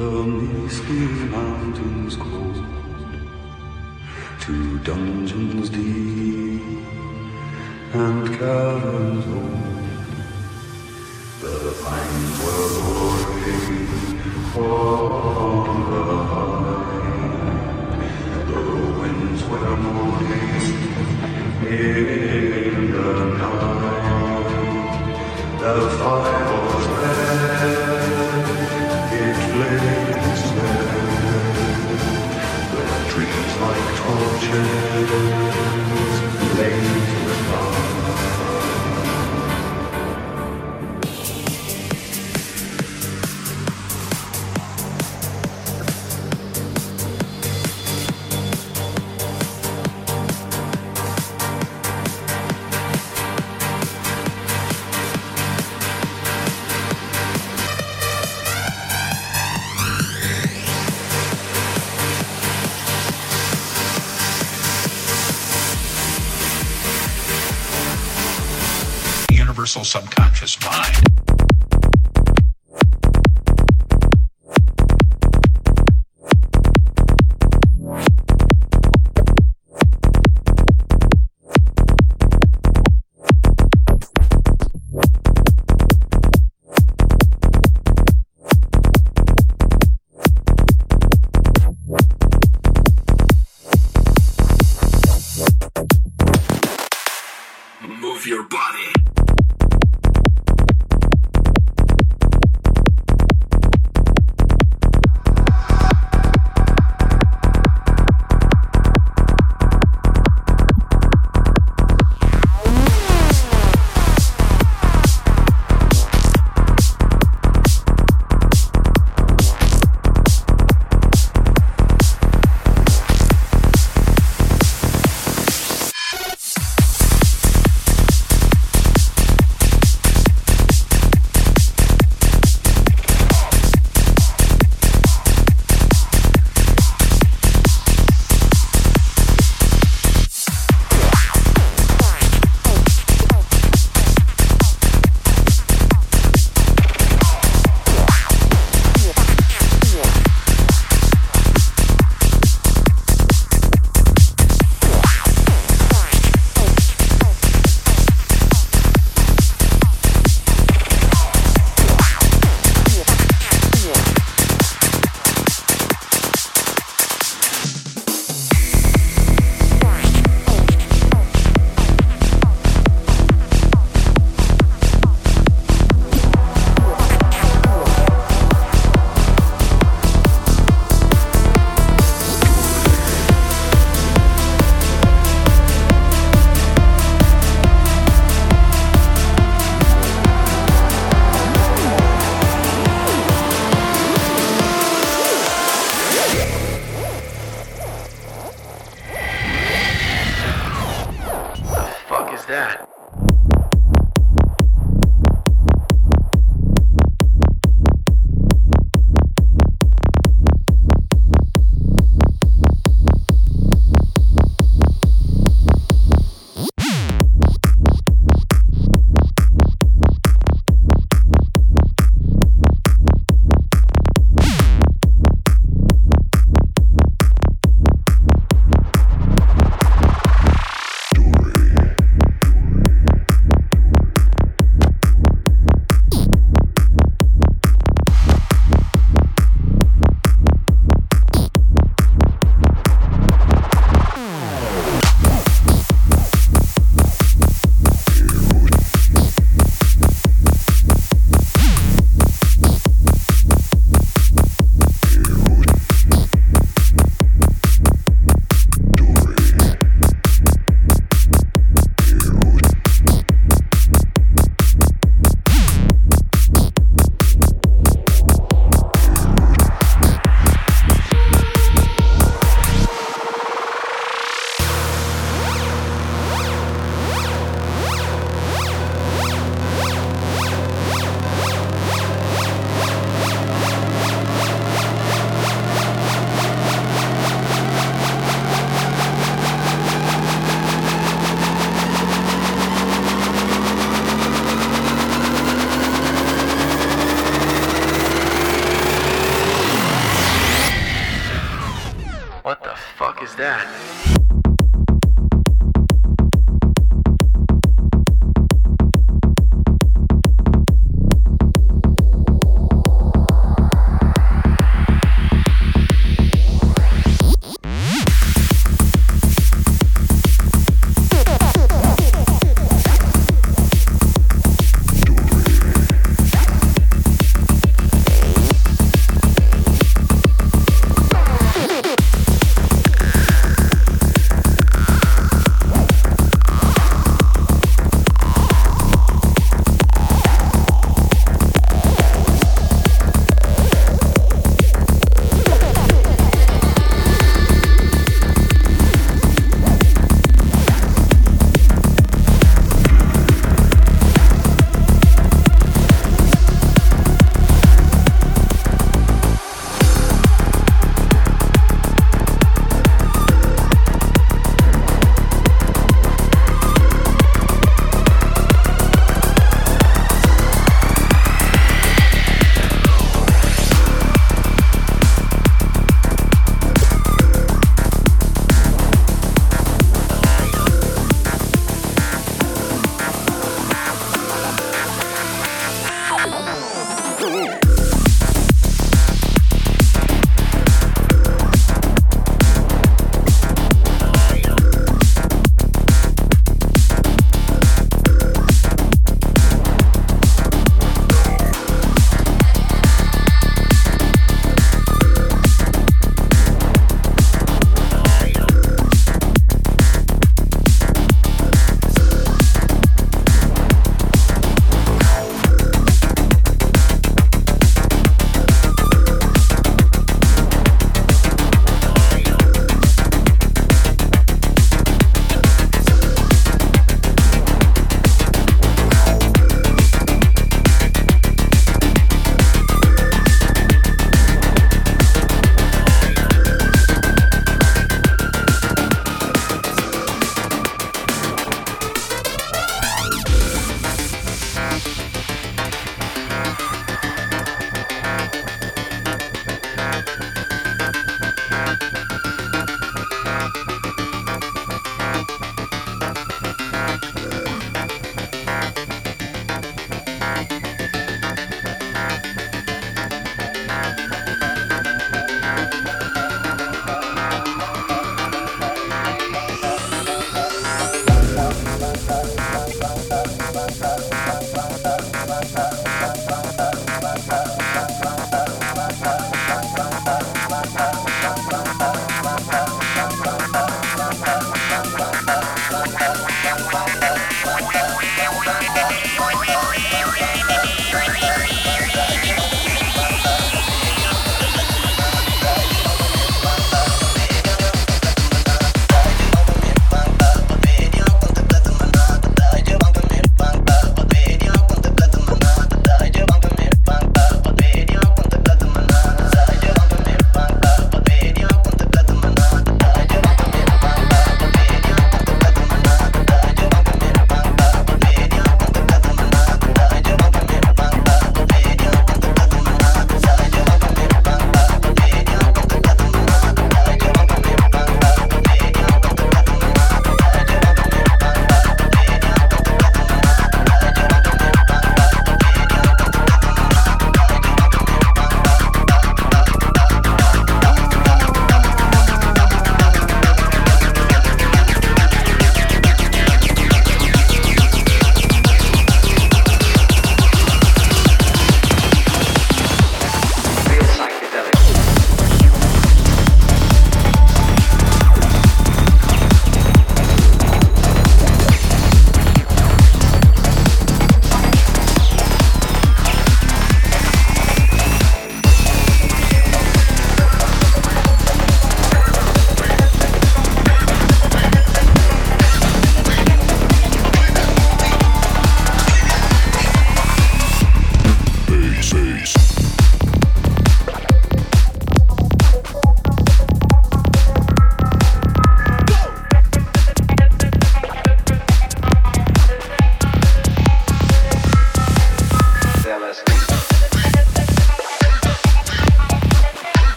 the misty mountains cold, to dungeons deep and caverns old. The pines were roaring on the high, the winds were moaning in the night. The fire Thank you. Subconscious mind.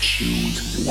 This is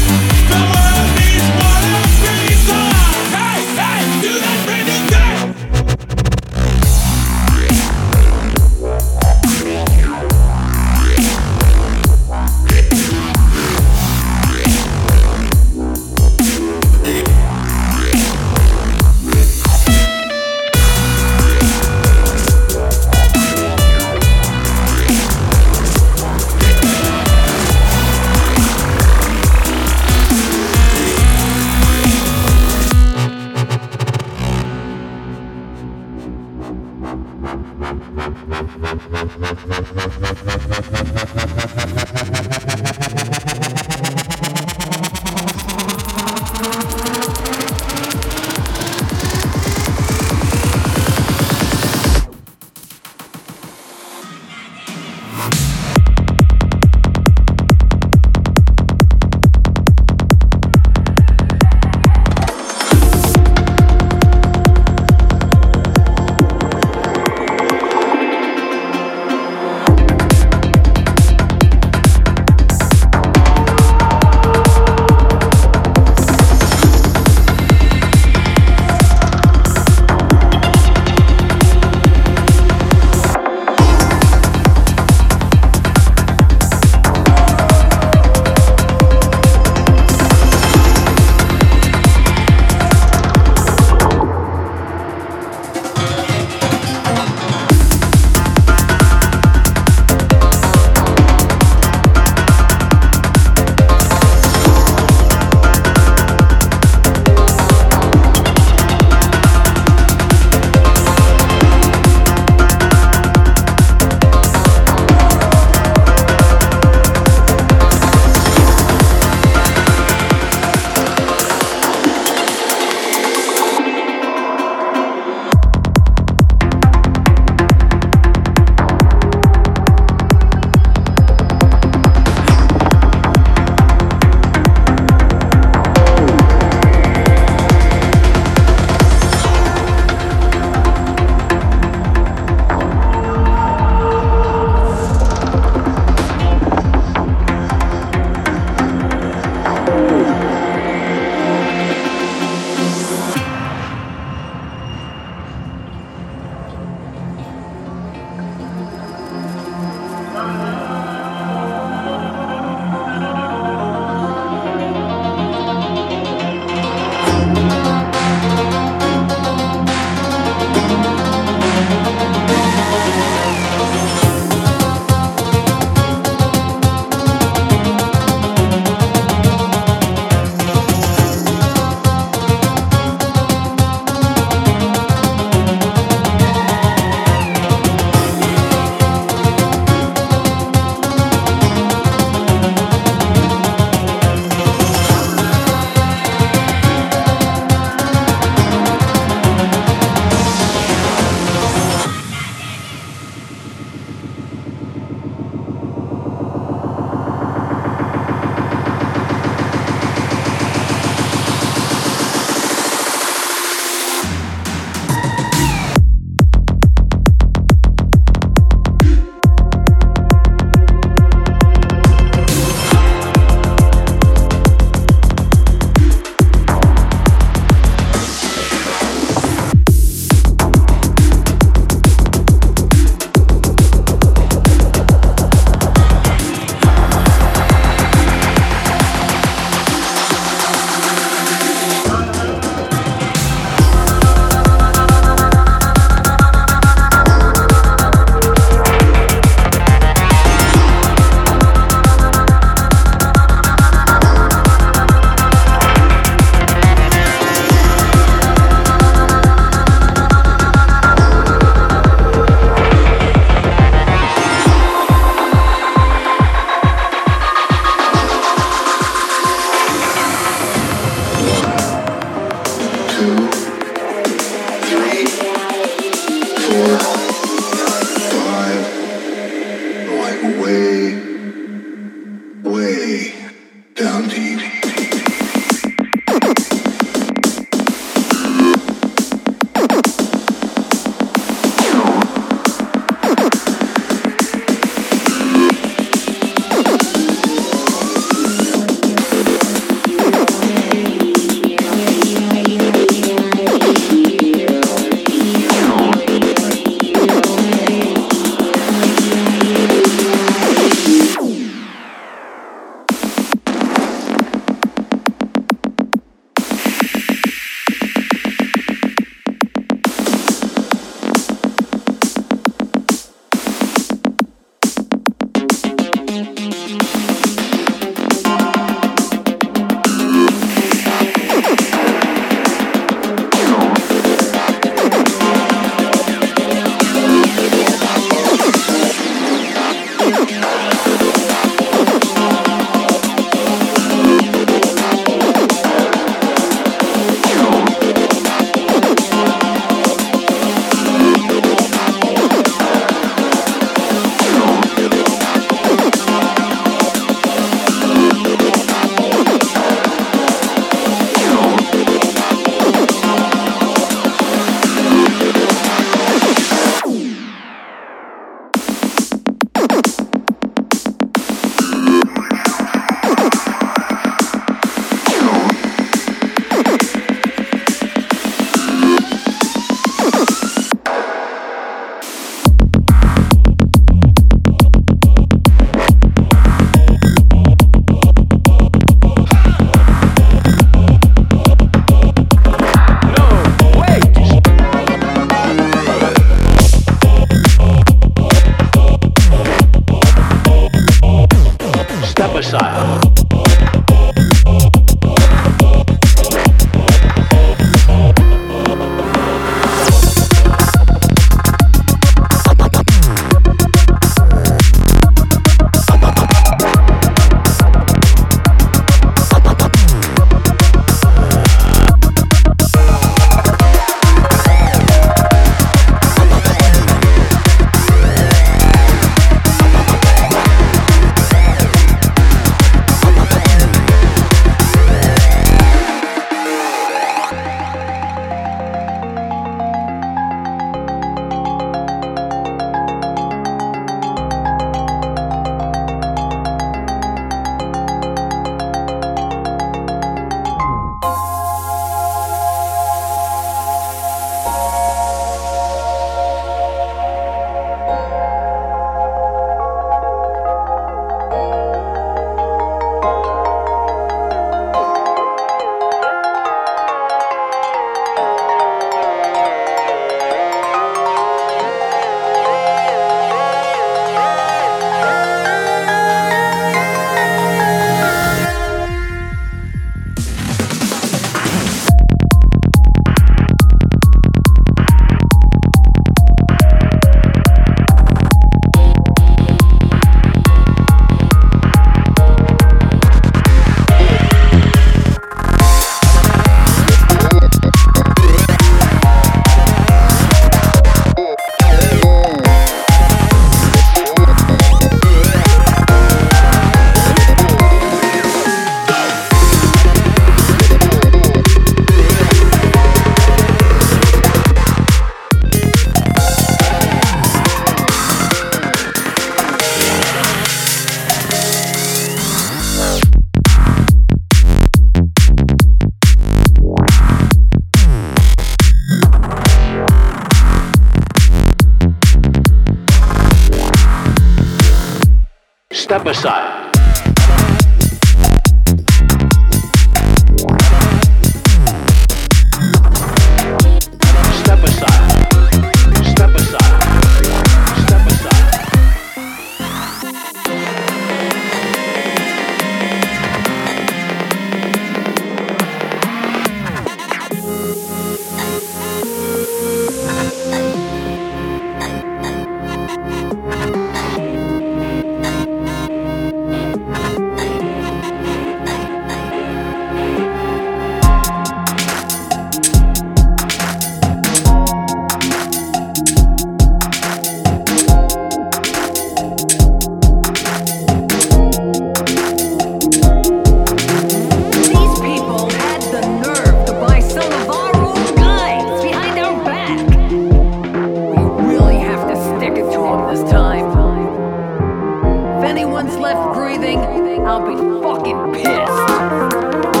left breathing, I'll be fucking pissed.